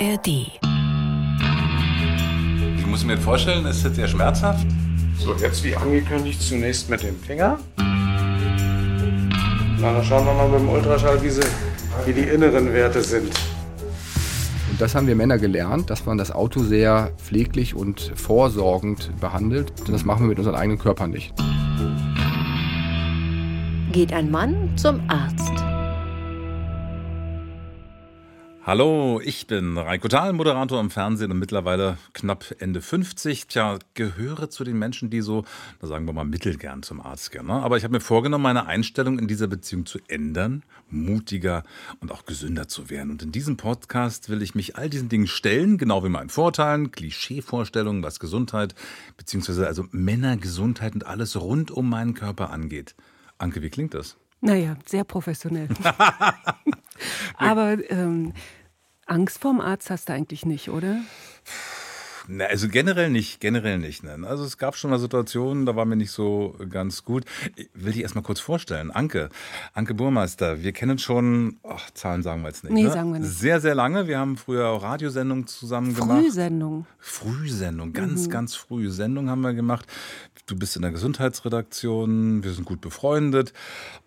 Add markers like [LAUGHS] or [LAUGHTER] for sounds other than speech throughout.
ARD. Ich muss mir vorstellen, ist das sehr schmerzhaft? So, jetzt wie angekündigt, zunächst mit dem Finger. Na, dann schauen wir mal mit dem Ultraschall, wie, sie, wie die inneren Werte sind. Und das haben wir Männer gelernt, dass man das Auto sehr pfleglich und vorsorgend behandelt. Und das machen wir mit unseren eigenen Körpern nicht. Geht ein Mann zum Arzt. Hallo, ich bin Reiko Thal, Moderator im Fernsehen und mittlerweile knapp Ende 50. Tja, gehöre zu den Menschen, die so, da sagen wir mal, mittelgern zum Arzt gehen. Ne? Aber ich habe mir vorgenommen, meine Einstellung in dieser Beziehung zu ändern, mutiger und auch gesünder zu werden. Und in diesem Podcast will ich mich all diesen Dingen stellen, genau wie meinen Vorteilen, Klischeevorstellungen, was Gesundheit, beziehungsweise also Männergesundheit und alles rund um meinen Körper angeht. Anke, wie klingt das? Naja, sehr professionell. [LAUGHS] [LAUGHS] Aber ähm, Angst vorm Arzt hast du eigentlich nicht, oder? Na, also generell nicht, generell nicht. Ne? Also es gab schon mal Situationen, da war mir nicht so ganz gut. Ich will dich erstmal kurz vorstellen. Anke, Anke Burmeister, wir kennen schon, ach, Zahlen sagen wir jetzt nicht. Nee, ne? sagen wir nicht. Sehr, sehr lange. Wir haben früher auch Radiosendungen zusammen gemacht. Frühsendung. Frühsendung, ganz, Mhm. ganz frühe Sendung haben wir gemacht. Du bist in der Gesundheitsredaktion, wir sind gut befreundet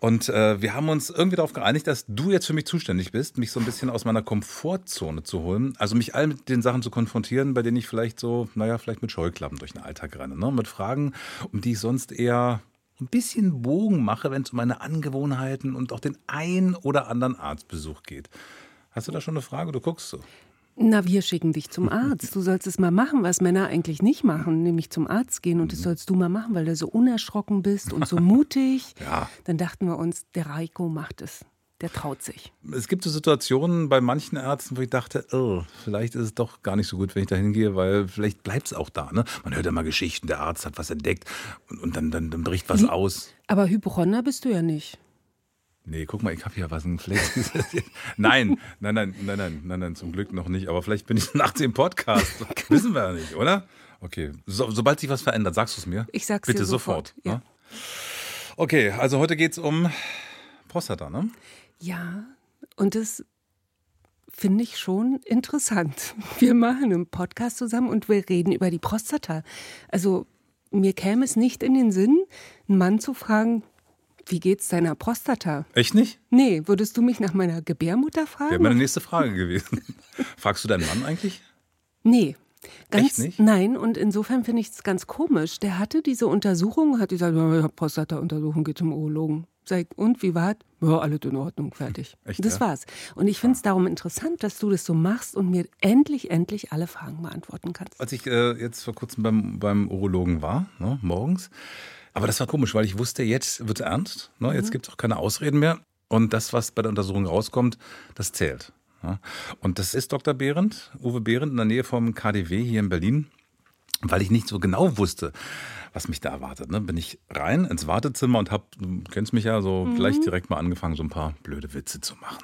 und äh, wir haben uns irgendwie darauf geeinigt, dass du jetzt für mich zuständig bist, mich so ein bisschen aus meiner Komfortzone zu holen, also mich all mit den Sachen zu konfrontieren, bei denen ich vielleicht so, naja, vielleicht mit Scheuklappen durch den Alltag renne, ne? mit Fragen, um die ich sonst eher ein bisschen Bogen mache, wenn es um meine Angewohnheiten und auch den ein oder anderen Arztbesuch geht. Hast du da schon eine Frage? Du guckst so. Na, wir schicken dich zum Arzt. Du sollst es mal machen, was Männer eigentlich nicht machen, nämlich zum Arzt gehen. Und das sollst du mal machen, weil du so unerschrocken bist und so mutig. [LAUGHS] Ja. Dann dachten wir uns, der Reiko macht es. Der traut sich. Es gibt so Situationen bei manchen Ärzten, wo ich dachte, oh, vielleicht ist es doch gar nicht so gut, wenn ich da hingehe, weil vielleicht bleibt es auch da. Ne? Man hört ja mal Geschichten, der Arzt hat was entdeckt und, und dann, dann, dann bricht was Wie? aus. Aber Hypochonder bist du ja nicht. Nee, guck mal, ich habe hier was. Ein [LAUGHS] nein, nein, nein, nein, nein, nein, nein, zum Glück noch nicht. Aber vielleicht bin ich [LAUGHS] nach dem Podcast. [LAUGHS] Wissen wir ja nicht, oder? Okay, so, sobald sich was verändert, sagst du es mir. Ich sag's Bitte dir sofort. sofort, ja. ne? Okay, also heute geht's um Prostata, ne? Ja, und das finde ich schon interessant. [LAUGHS] Wir machen einen Podcast zusammen und wir reden über die Prostata. Also mir käme es nicht in den Sinn, einen Mann zu fragen, wie geht's deiner Prostata? Echt nicht? Nee, würdest du mich nach meiner Gebärmutter fragen? Wäre meine nächste Frage gewesen. [LAUGHS] Fragst du deinen Mann eigentlich? Nee. Ganz, Echt nicht? Nein, und insofern finde ich es ganz komisch. Der hatte diese Untersuchung, hat gesagt, Prostata-Untersuchung, geht zum Urologen. Sag, und wie war's? Ja, alles in Ordnung, fertig. [LAUGHS] Echt, das ja? war's. Und ich finde es darum interessant, dass du das so machst und mir endlich, endlich alle Fragen beantworten kannst. Als ich äh, jetzt vor kurzem beim, beim Urologen war, ne, morgens. Aber das war komisch, weil ich wusste, jetzt wird ernst. Ne, jetzt gibt es auch keine Ausreden mehr. Und das, was bei der Untersuchung rauskommt, das zählt. Ja. Und das ist Dr. Behrendt, Uwe Behrendt in der Nähe vom KDW hier in Berlin. Weil ich nicht so genau wusste, was mich da erwartet. Ne? Bin ich rein ins Wartezimmer und habe, du kennst mich ja, so gleich direkt mal angefangen, so ein paar blöde Witze zu machen.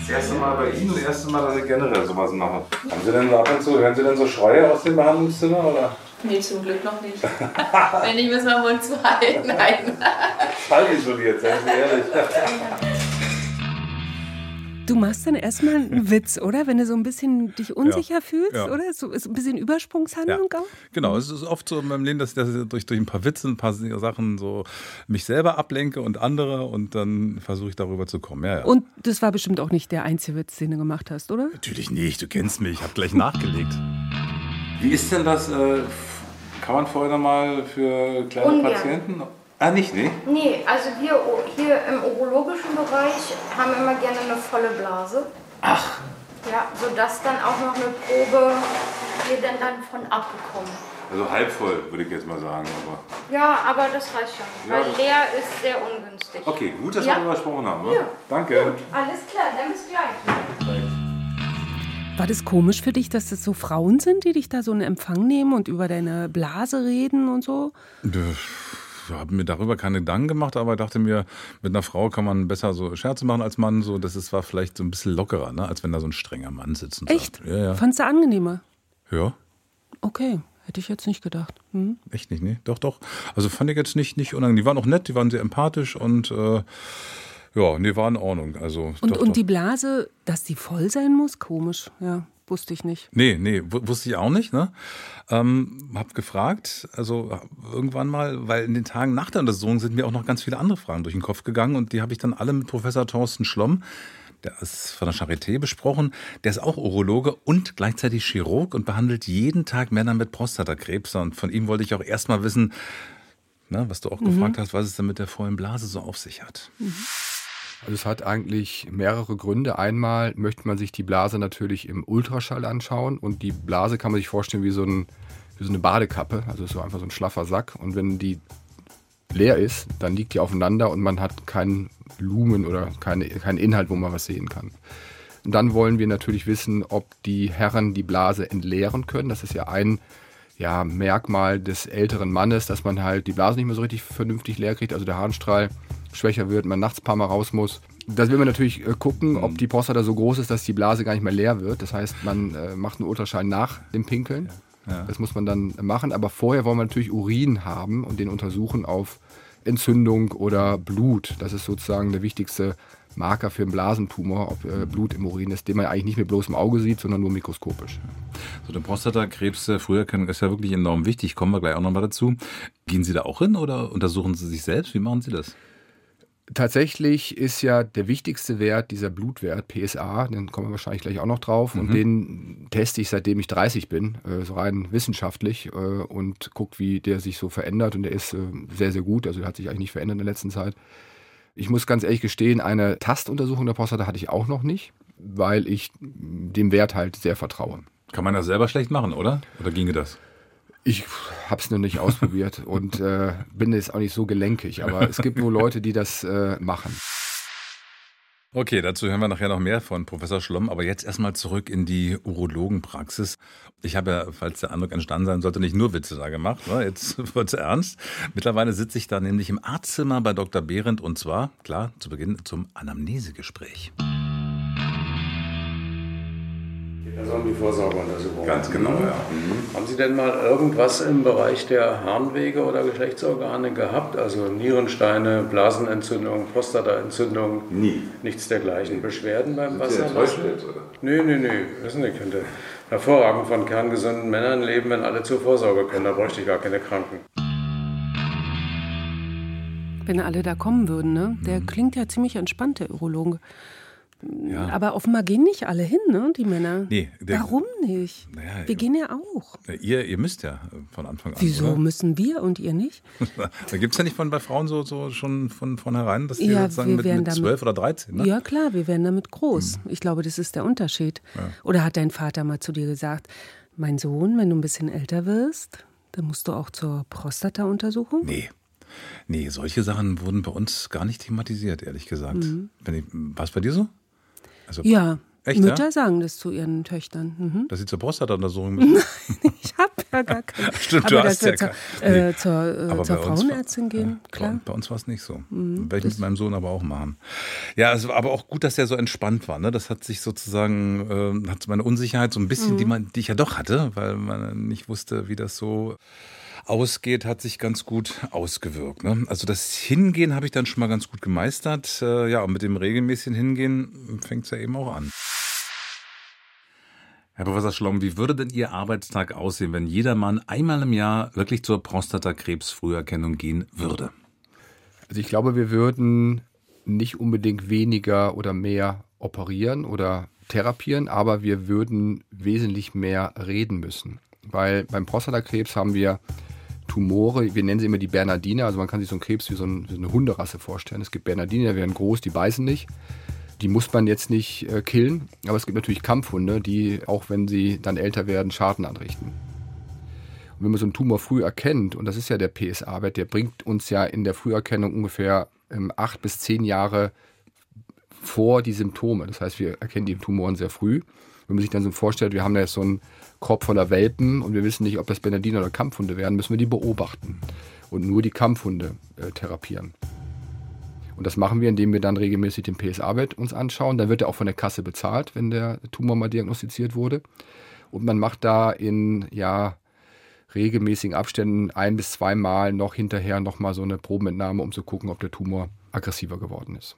Das erste Mal bei Ihnen, das erste Mal, dass ich generell sowas mache. Haben Sie denn so ab und zu, hören Sie denn so Schreie aus dem Behandlungszimmer? Oder? Nee, zum Glück noch nicht. Wenn ich müssen wir zu [LAUGHS] halten. Nein. Fall isoliert, seien Sie ehrlich. Du machst dann erstmal einen [LAUGHS] Witz, oder? Wenn du so ein bisschen dich unsicher fühlst, ja. oder? So ist ein bisschen Übersprungshandlung auch? Genau, es ist oft so in meinem Leben, dass ich das durch, durch ein paar Witze, ein paar Sachen so mich selber ablenke und andere und dann versuche ich darüber zu kommen. Ja, ja. Und das war bestimmt auch nicht der einzige Witz, den du gemacht hast, oder? Natürlich nicht, du kennst mich, ich habe gleich nachgelegt. Wie ist denn das? Äh, kann man vorher mal für kleine Ungern. Patienten? Ah, nicht, nee? Nee, also wir hier im urologischen Bereich haben immer gerne eine volle Blase. Ach, Ja, sodass dann auch noch eine Probe wir dann, dann von abbekommen. also halb voll, würde ich jetzt mal sagen. Aber Ja, aber das reicht schon, Ja, weil das- leer ist sehr ungünstig. okay, gut, dass Ja. wir darüber gesprochen haben. Ne? Ja. Danke. Alles klar, dann bis gleich. War das komisch für dich, dass das so Frauen sind, die dich da so in Empfang nehmen und über deine Blase reden und so? Ich habe mir darüber keine Gedanken gemacht, aber dachte mir, mit einer Frau kann man besser so Scherze machen als Mann. So, das ist, war vielleicht so ein bisschen lockerer, ne? als wenn da so ein strenger Mann sitzt. Und Echt? Sagt, ja, ja. Fandst du angenehmer? ja, Okay, hätte ich jetzt nicht gedacht. Hm? echt nicht, nee. Doch, doch. Also fand ich jetzt nicht, nicht unangenehm. Die waren auch nett, die waren sehr empathisch und äh, Ja, nee, war in Ordnung. Also, Und, doch, und doch. die Blase, dass die voll sein muss? Komisch. Ja, wusste ich nicht. Nee, nee, wu- wusste ich auch nicht. Ne? Ähm, hab gefragt, also irgendwann mal, weil in den Tagen nach der Untersuchung sind mir auch noch ganz viele andere Fragen durch den Kopf gegangen und die habe ich dann alle mit Professor Thorsten Schlomm, der ist von der Charité besprochen, der ist auch Urologe und gleichzeitig Chirurg und behandelt jeden Tag Männer mit Prostatakrebs und von ihm wollte ich auch erstmal wissen, ne, was du auch gefragt hast, was es denn mit der vollen Blase so auf sich hat. Also es hat eigentlich mehrere Gründe. Einmal möchte man sich die Blase natürlich im Ultraschall anschauen und die Blase kann man sich vorstellen wie so, ein, wie so eine Badekappe, also so einfach so ein schlaffer Sack. Und wenn die leer ist, dann liegt die aufeinander und man hat keinen Lumen oder keine, keinen Inhalt, wo man was sehen kann. Und dann wollen wir natürlich wissen, ob die Herren die Blase entleeren können. Das ist ja ein ja, Merkmal des älteren Mannes, dass man halt die Blase nicht mehr so richtig vernünftig leer kriegt, also der Harnstrahl schwächer wird, man nachts ein paar Mal raus muss. Das will man natürlich äh, gucken, ob die Prostata so groß ist, dass die Blase gar nicht mehr leer wird. Das heißt, man äh, macht einen Ultraschall nach dem Pinkeln. Das muss man dann machen. Aber vorher wollen wir natürlich Urin haben und den untersuchen auf Entzündung oder Blut. Das ist sozusagen der wichtigste Marker für einen Blasentumor, ob äh, Blut im Urin ist, den man eigentlich nicht mit bloßem Auge sieht, sondern nur mikroskopisch. So, der Prostatakrebs äh, Früherkennung ist ja wirklich enorm wichtig. Kommen wir gleich auch nochmal dazu. Gehen Sie da auch hin oder untersuchen Sie sich selbst? Wie machen Sie das? Tatsächlich ist ja der wichtigste Wert dieser Blutwert, PSA, den kommen wir wahrscheinlich gleich auch noch drauf. Und den teste ich seitdem ich 30 bin, äh, so rein wissenschaftlich äh, und guckt, wie der sich so verändert. Und der ist äh, sehr, sehr gut. Also der hat sich eigentlich nicht verändert in der letzten Zeit. Ich muss ganz ehrlich gestehen, eine Tastuntersuchung der Prostata hatte ich auch noch nicht, weil ich dem Wert halt sehr vertraue. Kann man das selber schlecht machen, oder? Oder ginge das? Ich habe es noch nicht ausprobiert [LAUGHS] und äh, bin jetzt auch nicht so gelenkig, aber es gibt nur Leute, die das äh, machen. Okay, dazu hören wir nachher noch mehr von Professor Schlomm, aber jetzt erstmal zurück in die Urologenpraxis. Ich habe ja, falls der Eindruck entstanden sein sollte, nicht nur Witze da gemacht, ne? jetzt [LAUGHS] wird's ernst. Mittlerweile sitze ich da nämlich im Arztzimmer bei Dr. Behrendt und zwar, klar, zu Beginn zum Anamnesegespräch. Also um die Vorsorgeuntersuchung. Ganz genau, ja. Haben Sie denn mal irgendwas im Bereich der Harnwege oder Geschlechtsorgane gehabt? Also Nierensteine, Blasenentzündung, Prostataentzündung? Nie. Nichts dergleichen. Beschwerden beim Sie enttäuscht jetzt, oder? Nee, nee, nee. Wissen Sie, ich könnte hervorragend von kerngesunden Männern leben, wenn alle zur Vorsorge können. Da bräuchte ich gar keine Kranken. Wenn alle da kommen würden, ne? Der Mhm. klingt ja ziemlich entspannt, der Urologe. Aber offenbar gehen nicht alle hin, ne, die Männer. Nee, der- Warum nicht? Naja, wir gehen ja auch. Ihr, ihr müsst ja von Anfang an. Wieso Oder? müssen wir und ihr nicht? [LAUGHS] Da gibt es ja nicht von bei Frauen so, so schon von vornherein, dass die Ja, sozusagen wir mit, werden mit damit- 12 oder 13, ne? Ja, klar, wir werden damit groß. Ich glaube, das ist der Unterschied. Oder hat dein Vater mal zu dir gesagt, mein Sohn, wenn du ein bisschen älter wirst, dann musst du auch zur Prostata-Untersuchung? Nee. Nee, solche Sachen wurden bei uns gar nicht thematisiert, ehrlich gesagt. Ich, war es bei dir so? Also, Mhm. Ja, Echt, Mütter ja? sagen das zu ihren Töchtern. Mhm. Dass sie zur Prostata-Untersuchung [LAUGHS] müssen? Ich habe ja gar [LAUGHS] keine. Stimmt, du Aber hast dass wir ja zur, äh, zur, äh, zur Frauenärztin war, gehen, ja, klar. Mhm, Bei, uns war es nicht so. Werde ich mit meinem Sohn aber auch machen. Ja, es war aber auch gut, dass er so entspannt war. Ne? Das hat sich sozusagen, äh, hat meine Unsicherheit so ein bisschen, Mhm. die, man, die ich ja doch hatte, weil man nicht wusste, wie das so ausgeht, hat sich ganz gut ausgewirkt. Ne? Also das Hingehen habe ich dann schon mal ganz gut gemeistert. Äh, ja, und mit dem regelmäßigen Hingehen fängt es ja eben auch an. Herr Professor Schlomm, wie würde denn Ihr Arbeitstag aussehen, wenn jeder Mann einmal im Jahr wirklich zur Prostatakrebsfrüherkennung gehen würde? Also ich glaube, wir würden nicht unbedingt weniger oder mehr operieren oder therapieren, aber wir würden wesentlich mehr reden müssen. Weil beim Prostatakrebs haben wir Tumore, wir nennen sie immer die Bernardiner, also man kann sich so einen Krebs wie so, ein, wie so eine Hunderasse vorstellen. Es gibt Bernardiner, die werden groß, die beißen nicht. Die muss man jetzt nicht äh, killen, aber es gibt natürlich Kampfhunde, die, auch wenn sie dann älter werden, Schaden anrichten. Und wenn man so einen Tumor früh erkennt, und das ist ja der PSA-Wert, der bringt uns ja in der Früherkennung ungefähr ähm, acht bis zehn Jahre vor die Symptome. Das heißt, wir erkennen die Tumoren sehr früh. Wenn man sich dann so vorstellt, wir haben da jetzt so einen Korb voller Welpen und wir wissen nicht, ob das Bernardiner oder Kampfhunde werden, müssen wir die beobachten und nur die Kampfhunde äh, therapieren. Und das machen wir, indem wir dann regelmäßig den PSA-Wert uns anschauen. Dann wird er auch von der Kasse bezahlt, wenn der Tumor mal diagnostiziert wurde. Und man macht da in ja, regelmäßigen Abständen ein bis zweimal noch hinterher nochmal so eine Probenentnahme, um zu gucken, ob der Tumor aggressiver geworden ist.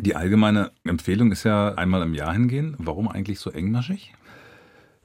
Die allgemeine Empfehlung ist ja einmal im Jahr hingehen. Warum eigentlich so engmaschig?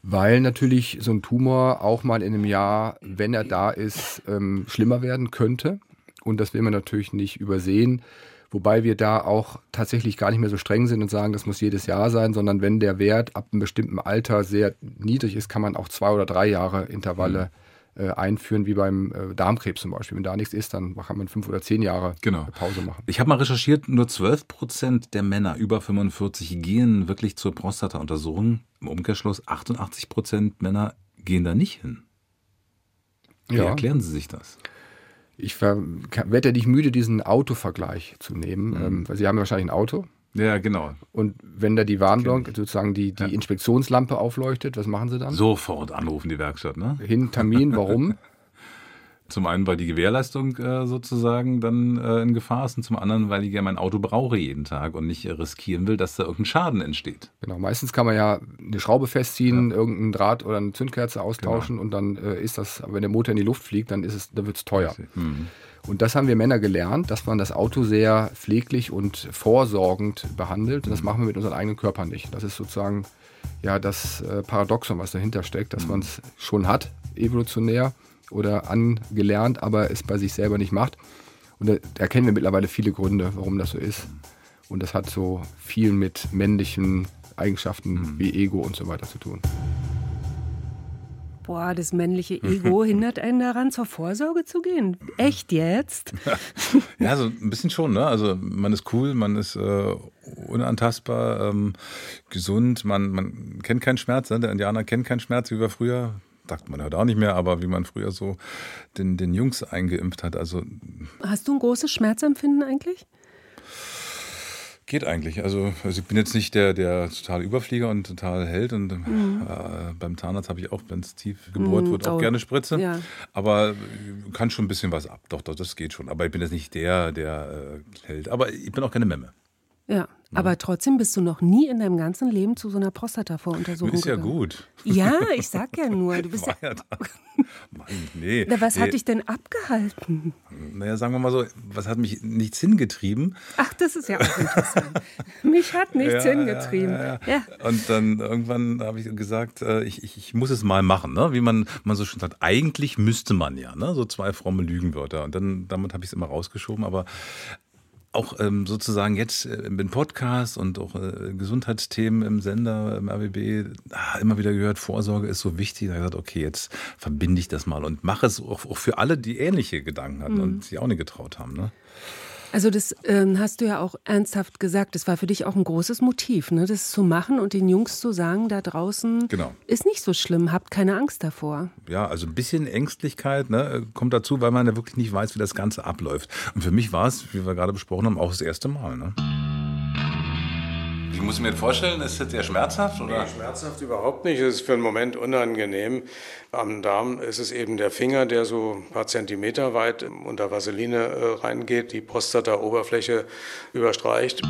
Weil natürlich so ein Tumor auch mal in einem Jahr, wenn er da ist, ähm, schlimmer werden könnte. Und das will man natürlich nicht übersehen. Wobei wir da auch tatsächlich gar nicht mehr so streng sind und sagen, das muss jedes Jahr sein, sondern wenn der Wert ab einem bestimmten Alter sehr niedrig ist, kann man auch zwei oder drei Jahre Intervalle äh, einführen, wie beim äh, Darmkrebs zum Beispiel. Wenn da nichts ist, dann kann man fünf oder zehn Jahre Genau. Pause machen. Ich habe mal recherchiert, nur 12 Prozent der Männer über 45 gehen wirklich zur Prostata-Untersuchung. Im Umkehrschluss 88 Prozent Männer gehen da nicht hin. Wie Ja. erklären Sie sich das? Ich werde ja nicht müde, diesen Autovergleich zu nehmen, ähm, weil Sie haben ja wahrscheinlich ein Auto. Ja, genau. Und wenn da die Warnblock, sozusagen die, die Inspektionslampe aufleuchtet, was machen Sie dann? Sofort anrufen die Werkstatt, ne? Hin Termin, warum? [LAUGHS] Zum einen, weil die Gewährleistung äh, sozusagen dann äh, in Gefahr ist und zum anderen, weil ich ja mein Auto brauche jeden Tag und nicht äh, riskieren will, dass da irgendein Schaden entsteht. Genau, meistens kann man ja eine Schraube festziehen, irgendeinen Draht oder eine Zündkerze austauschen und dann äh, ist das, wenn der Motor in die Luft fliegt, dann ist es, dann wird es teuer. Mhm. Und das haben wir Männer gelernt, dass man das Auto sehr pfleglich und vorsorgend behandelt. Und das machen wir mit unseren eigenen Körpern nicht. Das ist sozusagen ja das äh, Paradoxon, was dahinter steckt, dass man es schon hat, evolutionär oder angelernt, aber es bei sich selber nicht macht. Und da erkennen wir mittlerweile viele Gründe, warum das so ist. Und das hat so viel mit männlichen Eigenschaften wie Ego und so weiter zu tun. Boah, das männliche Ego [LAUGHS] hindert einen daran, zur Vorsorge zu gehen. Echt jetzt? [LAUGHS] Ja, so ein bisschen schon, ne? Also man ist cool, man ist äh, unantastbar, ähm, gesund, man, man kennt keinen Schmerz, ne? Der Indianer kennt keinen Schmerz, wie wir früher, sagt man heute auch nicht mehr, aber wie man früher so den, den Jungs eingeimpft hat. Also Hast du ein großes Schmerzempfinden eigentlich? geht eigentlich. Also, also ich bin jetzt nicht der, der totale Überflieger und total Held und äh, beim Zahnarzt habe ich auch, wenn es tief gebohrt Mhm, wird, auch oh, gerne Spritze. ja. Aber kann schon ein bisschen was ab. Doch, doch, das geht schon. Aber ich bin jetzt nicht der, der äh, Held. Aber ich bin auch keine Memme. Ja. Aber trotzdem bist du noch nie in deinem ganzen Leben zu so einer Prostata-Voruntersuchung Ist ja gegangen. gut. Ja, ich sag ja nur, du bist ja. [LAUGHS] War ja da. Mann, nee. Na, was nee. hat dich denn abgehalten? Naja, sagen wir mal so, was hat mich nichts hingetrieben? Ach, das ist ja auch interessant. [LAUGHS] Mich hat nichts Ja, hingetrieben. Ja, ja. Und dann irgendwann habe ich gesagt, äh, ich, ich, ich muss es mal machen, ne? wie man, man so schön sagt. Eigentlich müsste man ja, ne? so zwei fromme Lügenwörter. Und dann damit habe ich es immer rausgeschoben. Aber auch ähm, sozusagen jetzt äh, im Podcast und auch äh, Gesundheitsthemen im Sender, im RBB, ah, immer wieder gehört, Vorsorge ist so wichtig. Da habe ich gesagt, okay, jetzt verbinde ich das mal und mache es auch, auch für alle, die ähnliche Gedanken hatten und sich auch nicht getraut haben. Ne? Also das ähm, hast du ja auch ernsthaft gesagt. Das war für dich auch ein großes Motiv, ne? das zu machen und den Jungs zu sagen, da draußen Genau. ist nicht so schlimm, habt keine Angst davor. ja, also ein bisschen Ängstlichkeit ne, kommt dazu, weil man ja wirklich nicht weiß, wie das Ganze abläuft. Und für mich war es, wie wir gerade besprochen haben, auch das erste Mal. Ne? Ich muss mir vorstellen, ist das sehr schmerzhaft? Oder? Schmerzhaft überhaupt nicht. Es ist für einen Moment unangenehm. Am Darm ist es eben der Finger, der so ein paar Zentimeter weit unter Vaseline äh, reingeht, die Prostata-Oberfläche überstreicht.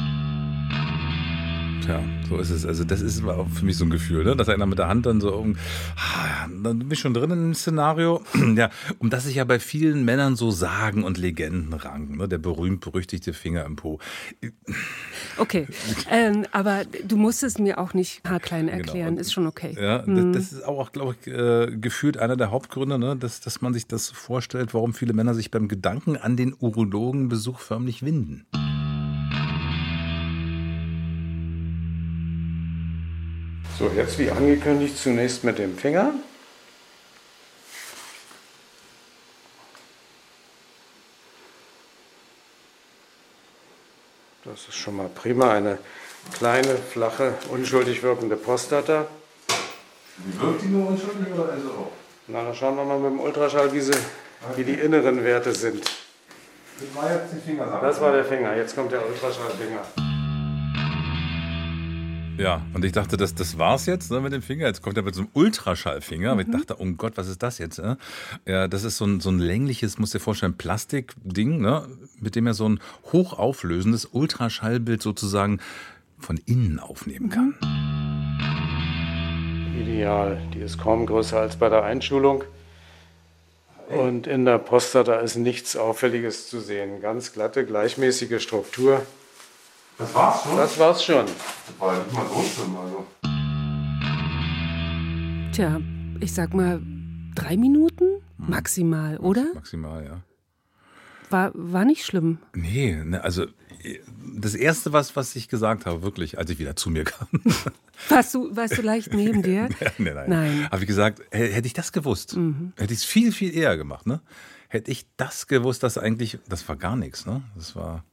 Tja, so ist es. Also das ist auch für mich so ein Gefühl, ne? dass einer mit der Hand dann so, um, ah, dann bin ich schon drin im Szenario, [CLEARS THROAT] ja, um das sich ja bei vielen Männern so Sagen und Legenden ranken, ne? der berühmt-berüchtigte Finger im Po. Okay, ähm, aber du musst es mir auch nicht haarklein erklären, Genau. ist schon okay. Ja, das, das ist auch, glaube ich, äh, gefühlt einer der Hauptgründe, ne? dass, dass man sich das vorstellt, warum viele Männer sich beim Gedanken an den Urologenbesuch förmlich winden. So, jetzt wie angekündigt zunächst mit dem Finger. Das ist schon mal prima. Eine kleine, flache, unschuldig wirkende Prostata. Wie wirkt die nur unschuldig oder ist auch? Na, dann schauen wir mal mit dem Ultraschall, wie, sie, wie die inneren Werte sind. Das war jetzt die Finger. Das war der Finger, jetzt kommt der Ultraschallfinger. Ja, und ich dachte, das, das war's jetzt ne, mit dem Finger. Jetzt kommt er mit so einem Ultraschallfinger. Aber ich dachte, oh Gott, was ist das jetzt? Äh? Ja, das ist so ein, so ein längliches, musst dir vorstellen, Plastikding, ne, mit dem er so ein hochauflösendes Ultraschallbild sozusagen von innen aufnehmen kann. Ideal. Die ist kaum größer als bei der Einschulung. Und in der Prostata ist nichts Auffälliges zu sehen. Ganz glatte, gleichmäßige Struktur. Das war's schon? Das war's schon. Das war ja nicht mal so schlimm, also. Tja, ich sag mal drei Minuten maximal, oder? Maximal, ja. War, war nicht schlimm. Nee, ne, also das Erste, was, was ich gesagt habe, wirklich, als ich wieder zu mir kam. [LAUGHS] Warst du, warst du leicht neben [LAUGHS] dir? nein, nein. Nein. Habe ich gesagt, hätte ich das gewusst, hätte ich es viel, viel eher gemacht, ne? Hätte ich das gewusst, dass eigentlich, das war gar nichts, ne? Das war,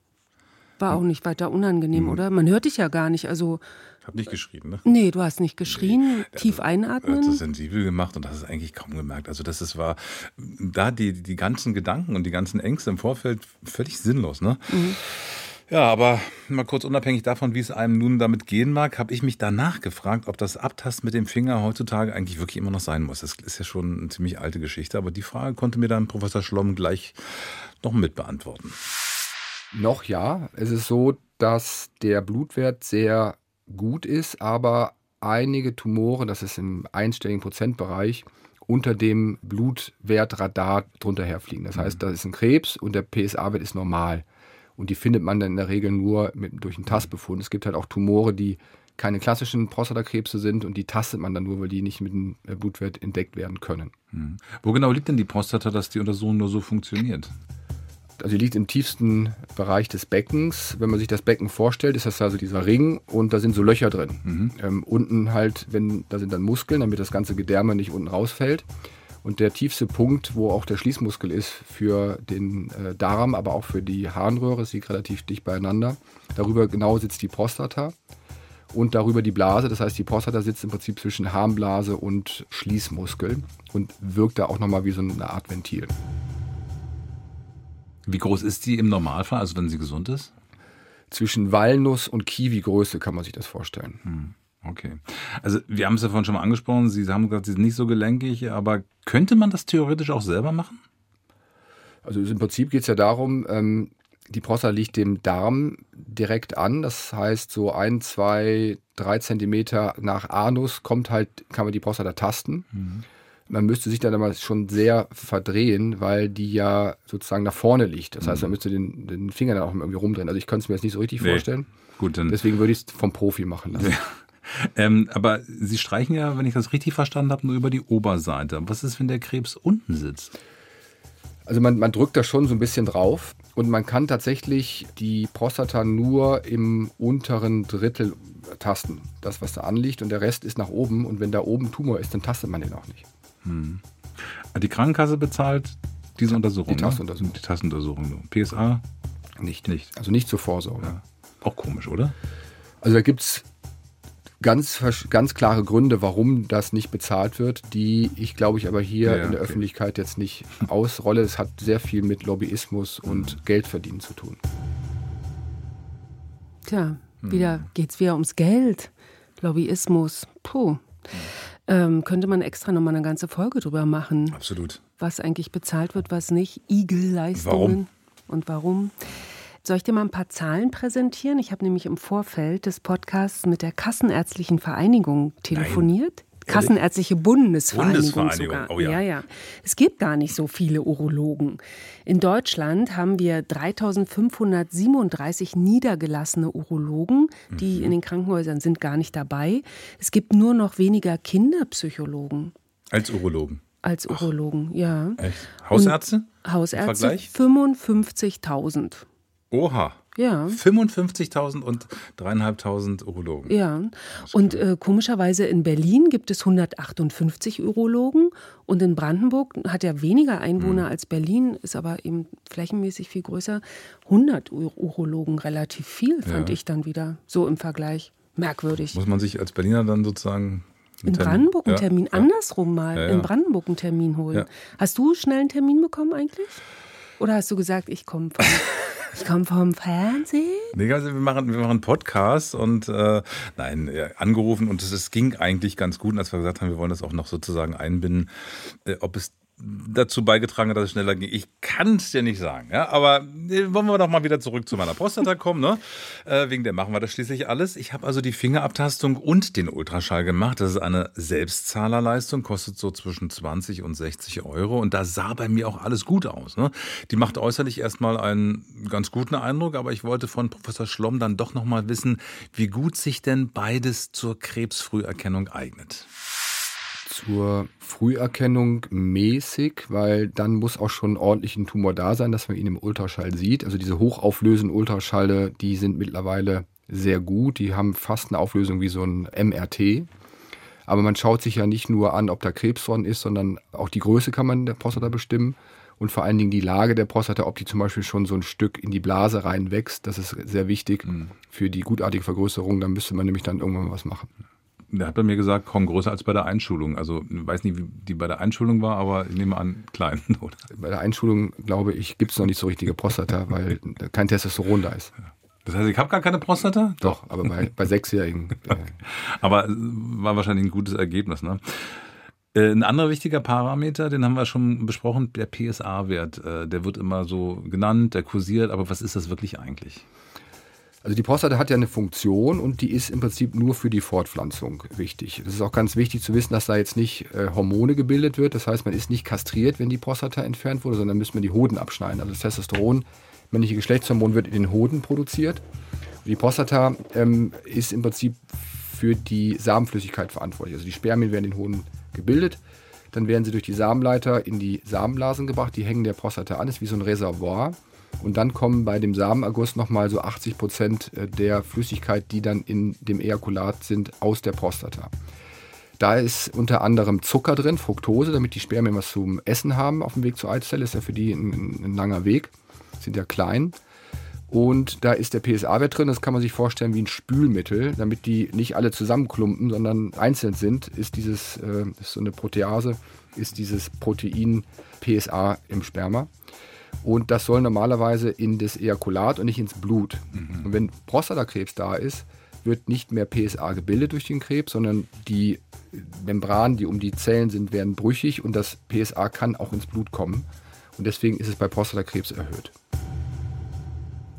War auch nicht weiter unangenehm, oder? Man hört dich ja gar nicht. Also, ich habe nicht geschrien, ne? nee, du hast nicht geschrien, tief Er einatmen. das sensibel gemacht und das ist eigentlich kaum gemerkt. Also das ist, war da die, die ganzen Gedanken und die ganzen Ängste im Vorfeld völlig sinnlos. Ne? Ja, aber mal kurz unabhängig davon, wie es einem nun damit gehen mag, habe ich mich danach gefragt, ob das Abtasten mit dem Finger heutzutage eigentlich wirklich immer noch sein muss. Das ist ja schon eine ziemlich alte Geschichte, aber die Frage konnte mir dann Professor Schlomm gleich noch mit beantworten. Noch ja. Es ist so, dass der Blutwert sehr gut ist, aber einige Tumore, das ist im einstelligen Prozentbereich, unter dem Blutwertradar drunter herfliegen. Das heißt, da ist ein Krebs und der PSA-Wert ist normal. Und die findet man dann in der Regel nur mit, durch einen Tastbefund. Es gibt halt auch Tumore, die keine klassischen Prostatakrebse sind und die tastet man dann nur, weil die nicht mit dem äh, Blutwert entdeckt werden können. Wo genau liegt denn die Prostata, dass die Untersuchung nur so funktioniert? Also die liegt im tiefsten Bereich des Beckens. Wenn man sich das Becken vorstellt, ist das also dieser Ring und da sind so Löcher drin. Ähm, unten halt, wenn da sind dann Muskeln, damit das ganze Gedärme nicht unten rausfällt. Und der tiefste Punkt, wo auch der Schließmuskel ist für den äh, Darm, aber auch für die Harnröhre, es liegt relativ dicht beieinander. Darüber genau sitzt die Prostata und darüber die Blase. Das heißt, die Prostata sitzt im Prinzip zwischen Harnblase und Schließmuskel und wirkt da auch nochmal wie so eine Art Ventil. Wie groß ist die im Normalfall, also wenn sie gesund ist? Zwischen Walnuss und Kiwi-Größe kann man sich das vorstellen. Okay. Also wir haben es ja vorhin schon mal angesprochen, Sie haben gesagt, Sie sind nicht so gelenkig, aber könnte man das theoretisch auch selber machen? Also im Prinzip geht es ja darum, ähm, die Prostata liegt dem Darm direkt an. Das heißt, so ein, zwei, drei Zentimeter nach Anus kommt halt, kann man die Prostata tasten. Man müsste sich dann aber schon sehr verdrehen, weil die ja sozusagen nach vorne liegt. Das heißt, man müsste den, den Finger dann auch irgendwie rumdrehen. Also ich könnte es mir jetzt nicht so richtig Nee. vorstellen. Gut, dann. Deswegen würde ich es vom Profi machen lassen. Ähm, aber Sie streichen ja, wenn ich das richtig verstanden habe, nur über die Oberseite. Was ist, wenn der Krebs unten sitzt? Also man, man drückt da schon so ein bisschen drauf und man kann tatsächlich die Prostata nur im unteren Drittel tasten. Das, was da anliegt und der Rest ist nach oben und wenn da oben Tumor ist, dann tastet man den auch nicht. Die Krankenkasse bezahlt diese Untersuchung. Die Tastuntersuchung. Ne? Die Tastuntersuchung. nur. PSA Nicht. nicht. Also nicht zur Vorsorge. Auch komisch, oder? Also da gibt es ganz, ganz klare Gründe, warum das nicht bezahlt wird, die ich glaube ich aber hier Ja, ja, in der okay. Öffentlichkeit jetzt nicht ausrolle. Es hat sehr viel mit Lobbyismus und Geldverdienen zu tun. Tja, wieder geht's wieder ums Geld. Lobbyismus. Puh. Ähm, könnte man extra nochmal eine ganze Folge drüber machen, Absolut. was eigentlich bezahlt wird, was nicht. Igel-Leistungen Warum? und warum. Soll ich dir mal ein paar Zahlen präsentieren? Ich habe nämlich im Vorfeld des Podcasts mit der Kassenärztlichen Vereinigung telefoniert. Kassenärztliche Bundesvereinigung, Bundesvereinigung, sogar. oh ja. ja, ja. Es gibt gar nicht so viele Urologen. In Deutschland haben wir 3537 niedergelassene Urologen, die Mhm. in den Krankenhäusern sind gar nicht dabei. Es gibt nur noch weniger Kinderpsychologen Als Urologen. als Urologen, ja. Echt? Hausärzte? Im Hausärzte Vergleich? 55.000. Oha. Ja. 55.000 und dreieinhalbtausend Urologen. Ja, und äh, komischerweise in Berlin gibt es 158 Urologen und in Brandenburg hat ja weniger Einwohner Hm. als Berlin, ist aber eben flächenmäßig viel größer. 100 Ur Urologen, relativ viel, fand Ja. ich dann wieder so im Vergleich. Merkwürdig. Muss man sich als Berliner dann sozusagen. In Termin- Brandenburg einen Termin, ja. andersrum mal, Ja, ja. in Brandenburg einen Termin holen. Hast du schnell einen Termin bekommen eigentlich? Oder hast du gesagt, ich komme vom, ich komm vom Fernsehen? Nee, also wir machen, wir machen Podcast und äh, nein, ja, angerufen und es, es ging eigentlich ganz gut. Und als wir gesagt haben, wir wollen das auch noch sozusagen einbinden, äh, ob es dazu beigetragen hat, dass es schneller ging. Ich kann es dir nicht sagen, ja. Aber äh, wollen wir doch mal wieder zurück zu meiner Prostata kommen, ne? Äh, wegen der machen wir das schließlich alles. Ich habe also die Fingerabtastung und den Ultraschall gemacht. Das ist eine Selbstzahlerleistung, kostet so zwischen 20 und 60 Euro. Und da sah bei mir auch alles gut aus. Ne? Die macht äußerlich erstmal einen ganz guten Eindruck, aber ich wollte von Professor Schlomm dann doch nochmal wissen, wie gut sich denn beides zur Krebsfrüherkennung eignet zur Früherkennung mäßig, weil dann muss auch schon ordentlich ein Tumor da sein, dass man ihn im Ultraschall sieht. Also diese hochauflösenden Ultraschalle, die sind mittlerweile sehr gut. Die haben fast eine Auflösung wie so ein MRT. Aber man schaut sich ja nicht nur an, ob da Krebs dran ist, sondern auch die Größe kann man der Prostata bestimmen und vor allen Dingen die Lage der Prostata, ob die zum Beispiel schon so ein Stück in die Blase reinwächst. Das ist sehr wichtig mhm. für die gutartige Vergrößerung. Da müsste man nämlich dann irgendwann was machen der hat bei mir gesagt, kaum größer als bei der Einschulung. Also ich weiß nicht, wie die bei der Einschulung war, aber ich nehme an, klein. [LAUGHS] Oder? Bei der Einschulung, glaube ich, gibt es noch nicht so richtige Prostata, weil kein Testosteron da ist. Das heißt, ich habe gar keine Prostata? Doch, aber bei, bei Sechsjährigen. [LAUGHS] Äh, aber war wahrscheinlich ein gutes Ergebnis, ne? Äh, ein anderer wichtiger Parameter, den haben wir schon besprochen, der PSA-Wert. Äh, der wird immer so genannt, der kursiert, aber was ist das wirklich eigentlich? Also die Prostata hat ja eine Funktion und die ist im Prinzip nur für die Fortpflanzung wichtig. Es ist auch ganz wichtig zu wissen, dass da jetzt nicht äh, Hormone gebildet wird. Das heißt, man ist nicht kastriert, wenn die Prostata entfernt wurde, sondern müssen wir die Hoden abschneiden. Also das Testosteron, männliche Geschlechtshormon, wird in den Hoden produziert. Und die Prostata ähm, ist im Prinzip für die Samenflüssigkeit verantwortlich. Also die Spermien werden in den Hoden gebildet. Dann werden sie durch die Samenleiter in die Samenblasen gebracht. Die hängen der Prostata an, das ist wie so ein Reservoir. Und dann kommen bei dem Samenerguss nochmal so 80 Prozent äh, der Flüssigkeit, die dann in dem Ejakulat sind, aus der Prostata. Da ist unter anderem Zucker drin, Fructose, damit die Spermien was zum Essen haben auf dem Weg zur Eizelle. Ist ja für die ein, ein langer Weg. Sind ja klein. Und da ist der PSA-Wert drin, das kann man sich vorstellen wie ein Spülmittel, damit die nicht alle zusammenklumpen, sondern einzeln sind, ist dieses, äh, ist so eine Protease, ist dieses Protein PSA im Sperma. Und das soll normalerweise in das Ejakulat und nicht ins Blut. Mhm. Und wenn Prostatakrebs da ist, wird nicht mehr PSA gebildet durch den Krebs, sondern die Membranen, die um die Zellen sind, werden brüchig und das PSA kann auch ins Blut kommen. Und deswegen ist es bei Prostatakrebs erhöht.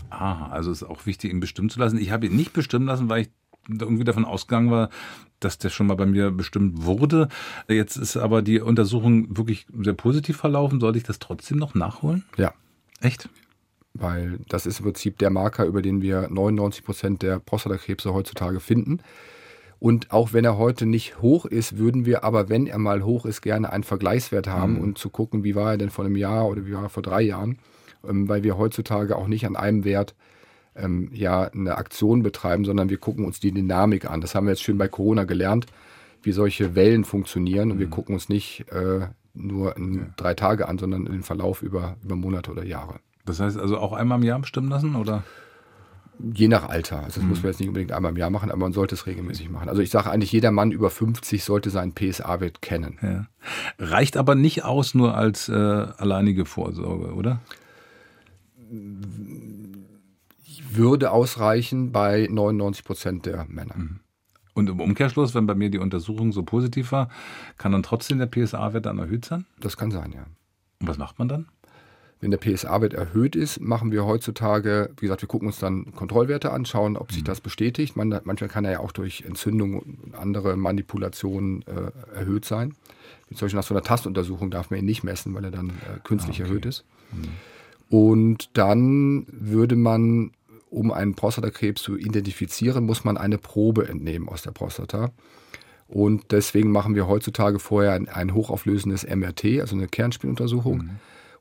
Aha, also ist auch wichtig, ihn bestimmen zu lassen. Ich habe ihn nicht bestimmen lassen, weil ich irgendwie davon ausgegangen war, dass der schon mal bei mir bestimmt wurde. Jetzt ist aber die Untersuchung wirklich sehr positiv verlaufen. Sollte ich das trotzdem noch nachholen? Ja. Echt? Weil das ist im Prinzip der Marker, über den wir 99 Prozent der Prostatakrebse heutzutage finden. Und auch wenn er heute nicht hoch ist, würden wir aber, wenn er mal hoch ist, gerne einen Vergleichswert haben mhm. und zu gucken, wie war er denn vor einem Jahr oder wie war er vor drei Jahren. Ähm, weil wir heutzutage auch nicht an einem Wert ähm, ja eine Aktion betreiben, sondern wir gucken uns die Dynamik an. Das haben wir jetzt schön bei Corona gelernt, wie solche Wellen funktionieren. Und mhm. wir gucken uns nicht äh, nur in ja. drei Tage an, sondern den Verlauf über, über Monate oder Jahre. Das heißt also auch einmal im Jahr bestimmen lassen, oder? Je nach Alter. Also das mhm. muss man jetzt nicht unbedingt einmal im Jahr machen, aber man sollte es regelmäßig machen. Also ich sage eigentlich, jeder Mann über 50 sollte seinen PSA-Wert kennen. Ja. Reicht aber nicht aus nur als äh, alleinige Vorsorge, oder? Würde ausreichen bei 99 Prozent der Männer. Mhm. Und im Umkehrschluss, wenn bei mir die Untersuchung so positiv war, kann dann trotzdem der PSA-Wert dann erhöht sein? Das kann sein, ja. Und was macht man dann? Wenn der PSA-Wert erhöht ist, machen wir heutzutage, wie gesagt, wir gucken uns dann Kontrollwerte an, schauen, ob sich mhm. das bestätigt. Man, manchmal kann er ja auch durch Entzündung und andere Manipulationen äh, erhöht sein. Zum Beispiel nach so einer Tastuntersuchung darf man ihn nicht messen, weil er dann äh, künstlich ah, okay. erhöht ist. Mhm. Und dann würde man um einen Prostatakrebs zu identifizieren, muss man eine Probe entnehmen aus der Prostata. Und deswegen machen wir heutzutage vorher ein, ein hochauflösendes MRT, also eine Kernspinuntersuchung. Mhm.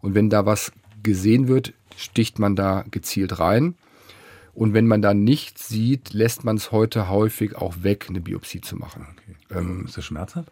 Und wenn da was gesehen wird, sticht man da gezielt rein. Und wenn man da nichts sieht, lässt man es heute häufig auch weg, eine Biopsie zu machen. Okay. Ähm, ist das schmerzhaft?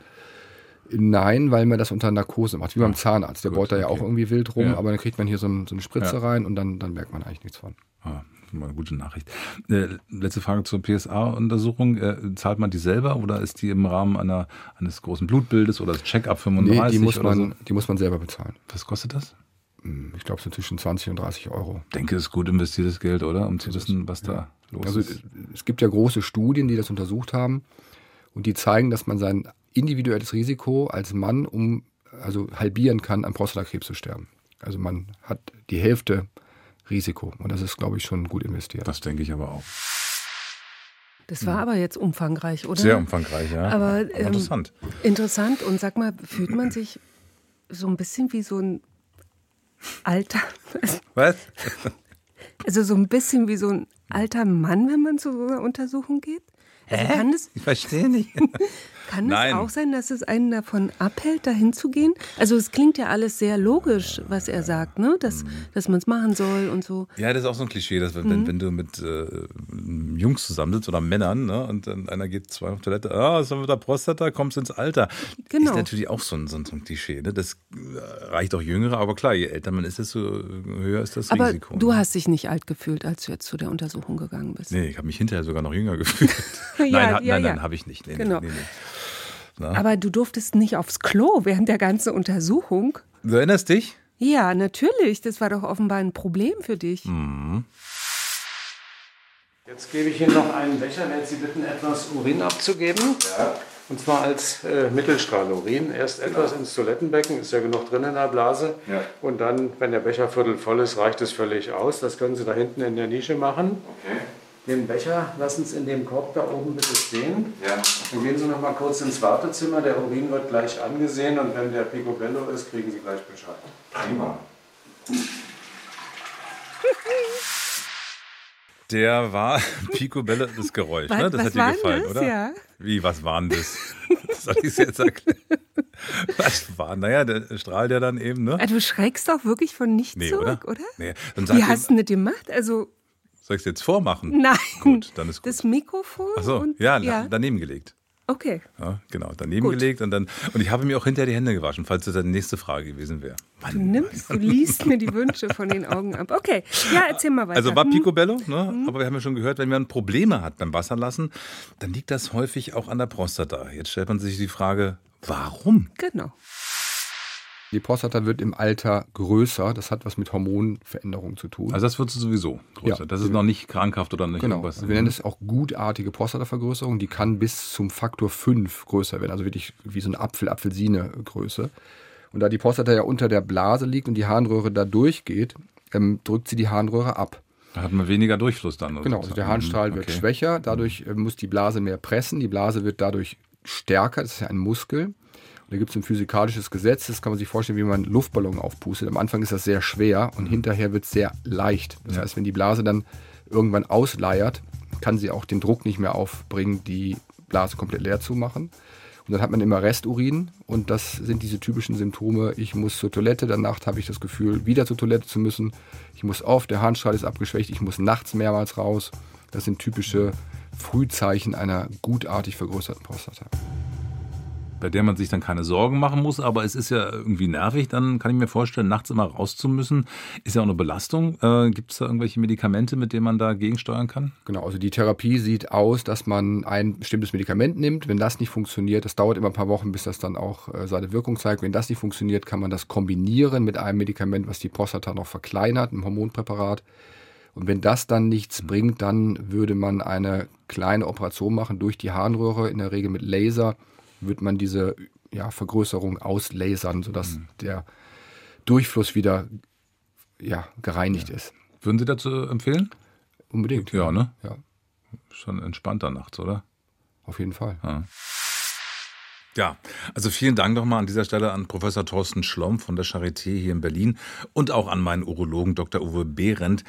Nein, weil man das unter Narkose macht, wie beim Zahnarzt. Der Gut, baut da ja okay. auch irgendwie wild rum, ja. aber dann kriegt man hier so, ein, so eine Spritze ja. rein und dann, dann merkt man eigentlich nichts von. Ah, mal eine gute Nachricht. Äh, letzte Frage zur PSA-Untersuchung. Äh, zahlt man die selber oder ist die im Rahmen einer, eines großen Blutbildes oder Check-up 35? Nee, die muss, man, so? die muss man selber bezahlen. Was kostet das? Hm, ich glaube, so zwischen 20 und 30 Euro. Ich denke, es ist gut investiertes Geld, oder? Um zu wissen, was da los also, ist. Es gibt ja große Studien, die das untersucht haben und die zeigen, dass man sein individuelles Risiko als Mann um also halbieren kann, an Prostatakrebs zu sterben. Also man hat die Hälfte Risiko und das ist, glaube ich, schon gut investiert. Das denke ich aber auch. Das war aber jetzt umfangreich, oder? Sehr umfangreich, ja. Aber, ähm, interessant. Interessant. Und sag mal, fühlt man sich so ein bisschen wie so ein alter, [LAUGHS] Was? also so ein bisschen wie so ein alter Mann, wenn man zu so einer Untersuchung geht? Also kann es, Ich verstehe nicht. [LAUGHS] kann Nein. es auch sein, dass es einen davon abhält, dahin zu gehen? Also es klingt ja alles sehr logisch, was er sagt, ne? Dass, dass man es machen soll und so. Ja, das ist auch so ein Klischee, dass wenn, Mhm. wenn, du mit äh, Jungs zusammensitzt oder Männern ne, und dann einer geht zwei auf Toilette, ah, ist mit der Prostata, kommst ins Alter. Genau. Ist natürlich auch so ein, so ein, so ein Klischee. Ne? Das äh, reicht auch Jüngere, aber klar, je älter man ist, desto höher ist das Aber Risiko. du ne? hast dich nicht alt gefühlt, als du jetzt zu der Untersuchung gegangen bist. Nee, ich habe mich hinterher sogar noch jünger [LAUGHS] gefühlt. [LAUGHS] Ja, nein, ha- ja, nein, nein, ja. habe ich nicht. Nee, Genau. Nee, nee. Aber du durftest nicht aufs Klo während der ganzen Untersuchung. Du erinnerst dich? Ja, natürlich. Das war doch offenbar ein Problem für dich. Hm. Jetzt gebe ich Ihnen noch einen Becher, werde Sie bitten, etwas Urin abzugeben. Und zwar als äh, Mittelstrahlurin. Erst etwas ins Toilettenbecken, ist ja genug drin in der Blase. Ja. Und dann, wenn der Becher viertel voll ist, reicht es völlig aus. Das können Sie da hinten in der Nische machen. Okay. Den Becher lassen Sie in dem Korb da oben bitte stehen. Ja. Dann gehen Sie noch mal kurz ins Wartezimmer. Der Urin wird gleich angesehen und wenn der Picobello ist, kriegen Sie gleich Bescheid. Prima. Der war [LAUGHS] Picobello, das Geräusch, Was- ne? Das hat dir gefallen, das? oder? Ja. Wie, was war denn das? [LAUGHS] Soll ich es jetzt erklären? [LAUGHS] Was war? Naja, der strahlt ja dann eben, ne? Ah, Du schreckst doch wirklich von nichts Nee, zurück, oder? oder? Nee. Dann sag Wie hast du das gemacht? Also, Soll ich es jetzt vormachen? nein. Gut, dann ist gut. Das Mikrofon? Ach so, und, ja, ja. daneben gelegt. Okay. Ja, genau, daneben Gut. gelegt und dann und ich habe mir auch hinterher die Hände gewaschen, falls das die nächste Frage gewesen wäre. Du nimmst, du liest mir die Wünsche von den Augen ab. Okay. Ja, erzähl mal weiter. Also war Hm. Picobello, ne? aber wir haben ja schon gehört, wenn man Probleme hat beim Wasserlassen, dann liegt das häufig auch an der Prostata. Jetzt stellt man sich die Frage, warum? Genau. Die Prostata wird im Alter größer. Das hat was mit Hormonveränderungen zu tun. Also das wird sowieso größer. Ja. das ist noch nicht krankhaft oder nicht Genau. irgendwas. Wir nennen es auch gutartige Prostatavergrößerung. Die kann bis zum Faktor 5 größer werden. Also wirklich wie so eine Apfel, Apfelsine Größe. Und da die Prostata ja unter der Blase liegt und die Harnröhre da durchgeht, ähm, drückt sie die Harnröhre ab. Da hat man weniger Durchfluss dann. Genau, also der Harnstrahl wird Okay. schwächer, dadurch äh, muss die Blase mehr pressen, die Blase wird dadurch stärker, das ist ja ein Muskel. Und da gibt es ein physikalisches Gesetz, das kann man sich vorstellen, wie man einen Luftballon aufpustet. Am Anfang ist das sehr schwer und hinterher wird es sehr leicht. Das Ja. heißt, wenn die Blase dann irgendwann ausleiert, kann sie auch den Druck nicht mehr aufbringen, die Blase komplett leer zu machen. Und dann hat man immer Resturin und das sind diese typischen Symptome. Ich muss zur Toilette, danach habe ich das Gefühl, wieder zur Toilette zu müssen. Ich muss auf, der Harnstrahl ist abgeschwächt, ich muss nachts mehrmals raus. Das sind typische Frühzeichen einer gutartig vergrößerten Prostata. Bei der man sich dann keine Sorgen machen muss, aber es ist ja irgendwie nervig, dann kann ich mir vorstellen, nachts immer raus zu müssen. Ist ja auch eine Belastung. Äh, Gibt es da irgendwelche Medikamente, mit denen man da gegensteuern kann? Genau, also die Therapie sieht aus, dass man ein bestimmtes Medikament nimmt. Wenn das nicht funktioniert, das dauert immer ein paar Wochen, bis das dann auch äh, seine Wirkung zeigt. Wenn das nicht funktioniert, kann man das kombinieren mit einem Medikament, was die Prostata noch verkleinert, ein Hormonpräparat. Und wenn das dann nichts bringt, dann würde man eine kleine Operation machen durch die Harnröhre, in der Regel mit Laser, wird man diese ja, Vergrößerung auslasern, sodass der Durchfluss wieder ja, gereinigt ist. Würden Sie dazu empfehlen? Unbedingt. Ja, ne? Ja, Schon entspannter nachts, oder? auf jeden Fall. Ja, also vielen Dank nochmal an dieser Stelle an Professor Thorsten Schlomm von der Charité hier in Berlin und auch an meinen Urologen Dr. Uwe Behrendt.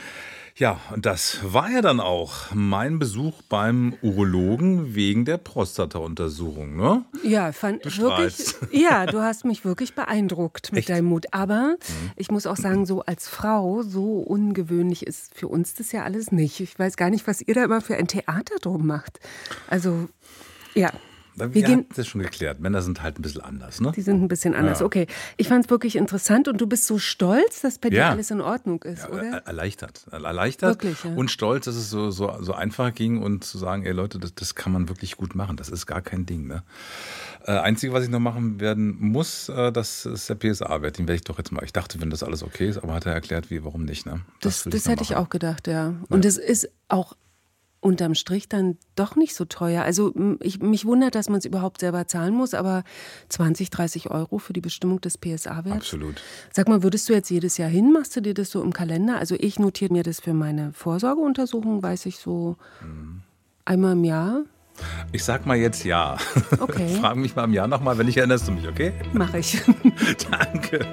Ja, und das war ja dann auch mein Besuch beim Urologen wegen der Prostata-Untersuchung, ne? Ja, fand Du wirklich. [LAUGHS] Ja, du hast mich wirklich beeindruckt mit Echt? deinem Mut. Aber ich muss auch sagen, so als Frau, so ungewöhnlich ist für uns das ja alles nicht. Ich weiß gar nicht, was ihr da immer für ein Theater drum macht. Also, ja. Wir, Wir gehen- das schon geklärt. Männer sind halt ein bisschen anders, ne? Die sind ein bisschen anders. Ja. Okay, ich fand es wirklich interessant und du bist so stolz, dass bei dir Ja. alles in Ordnung ist, Ja, oder? er- erleichtert. Erleichtert Wirklich, ja. und stolz, dass es so, so, so einfach ging und zu sagen, ey Leute, das, das kann man wirklich gut machen. Das ist gar kein Ding. Ne? Äh, Einzige, was ich noch machen werden muss, äh, das ist der PSA-Wert. Den werde ich doch jetzt mal. Ich dachte, wenn das alles okay ist, aber hat er erklärt, wie, warum nicht. Ne? Das, das noch hätte ich machen. auch gedacht, ja. Und es ist auch unterm Strich dann doch nicht so teuer. Also ich, mich wundert, dass man es überhaupt selber zahlen muss, aber 20, 30 Euro für die Bestimmung des PSA-Werts. Absolut. Sag mal, würdest du jetzt jedes Jahr hin? Machst du dir das so im Kalender? Also ich notiere mir das für meine Vorsorgeuntersuchung, weiß ich so mhm. einmal im Jahr. Ich sag mal jetzt ja. Okay. [LAUGHS] Frag mich mal im Jahr nochmal, wenn ich erinnerst du mich, okay? Mach ich. [LAUGHS] Danke.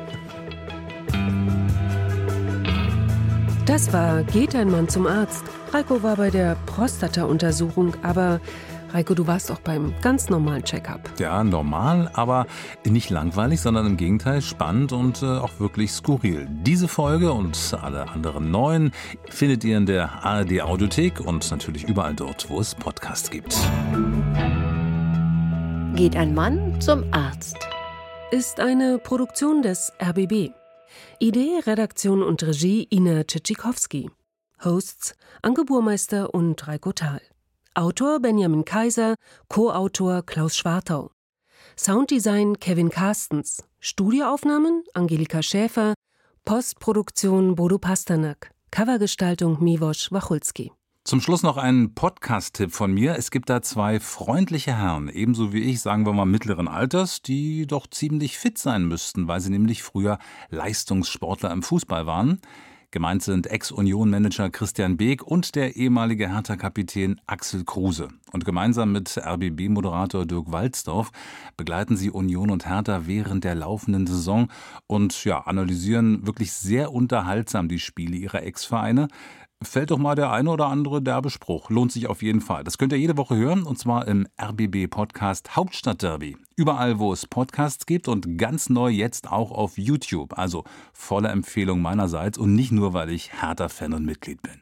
Das war Geht ein Mann zum Arzt? Reiko war bei der Prostata-Untersuchung, aber Reiko, du warst auch beim ganz normalen Check-up. Ja, normal, aber nicht langweilig, sondern im Gegenteil spannend und äh, auch wirklich skurril. Diese Folge und alle anderen neuen findet ihr in der ARD Audiothek und natürlich überall dort, wo es Podcasts gibt. Geht ein Mann zum Arzt. Ist eine Produktion des RBB. Idee, Redaktion und Regie Ina Tschitschikowski. Hosts Anke Burmeister und Reiko Thal. Autor Benjamin Kaiser, Co-Autor Klaus Schwartau. Sounddesign Kevin Carstens. Studioaufnahmen Angelika Schäfer. Postproduktion Bodo Pasternak. Covergestaltung Miwosch Wachulski. Zum Schluss noch ein Podcast-Tipp von mir. Es gibt da zwei freundliche Herren, ebenso wie ich, sagen wir mal mittleren Alters, die doch ziemlich fit sein müssten, weil sie nämlich früher Leistungssportler im Fußball waren. Gemeint sind Ex-Union-Manager Christian Beek und der ehemalige Hertha-Kapitän Axel Kruse. Und gemeinsam mit RBB-Moderator Dirk Walzdorf begleiten sie Union und Hertha während der laufenden Saison und ja, analysieren wirklich sehr unterhaltsam die Spiele ihrer Ex-Vereine fällt doch mal der eine oder andere derbe Spruch. Lohnt sich auf jeden Fall. Das könnt ihr jede Woche hören und zwar im RBB Podcast Hauptstadtderby. Überall, wo es Podcasts gibt und ganz neu jetzt auch auf YouTube. Also volle Empfehlung meinerseits und nicht nur, weil ich härter Fan und Mitglied bin.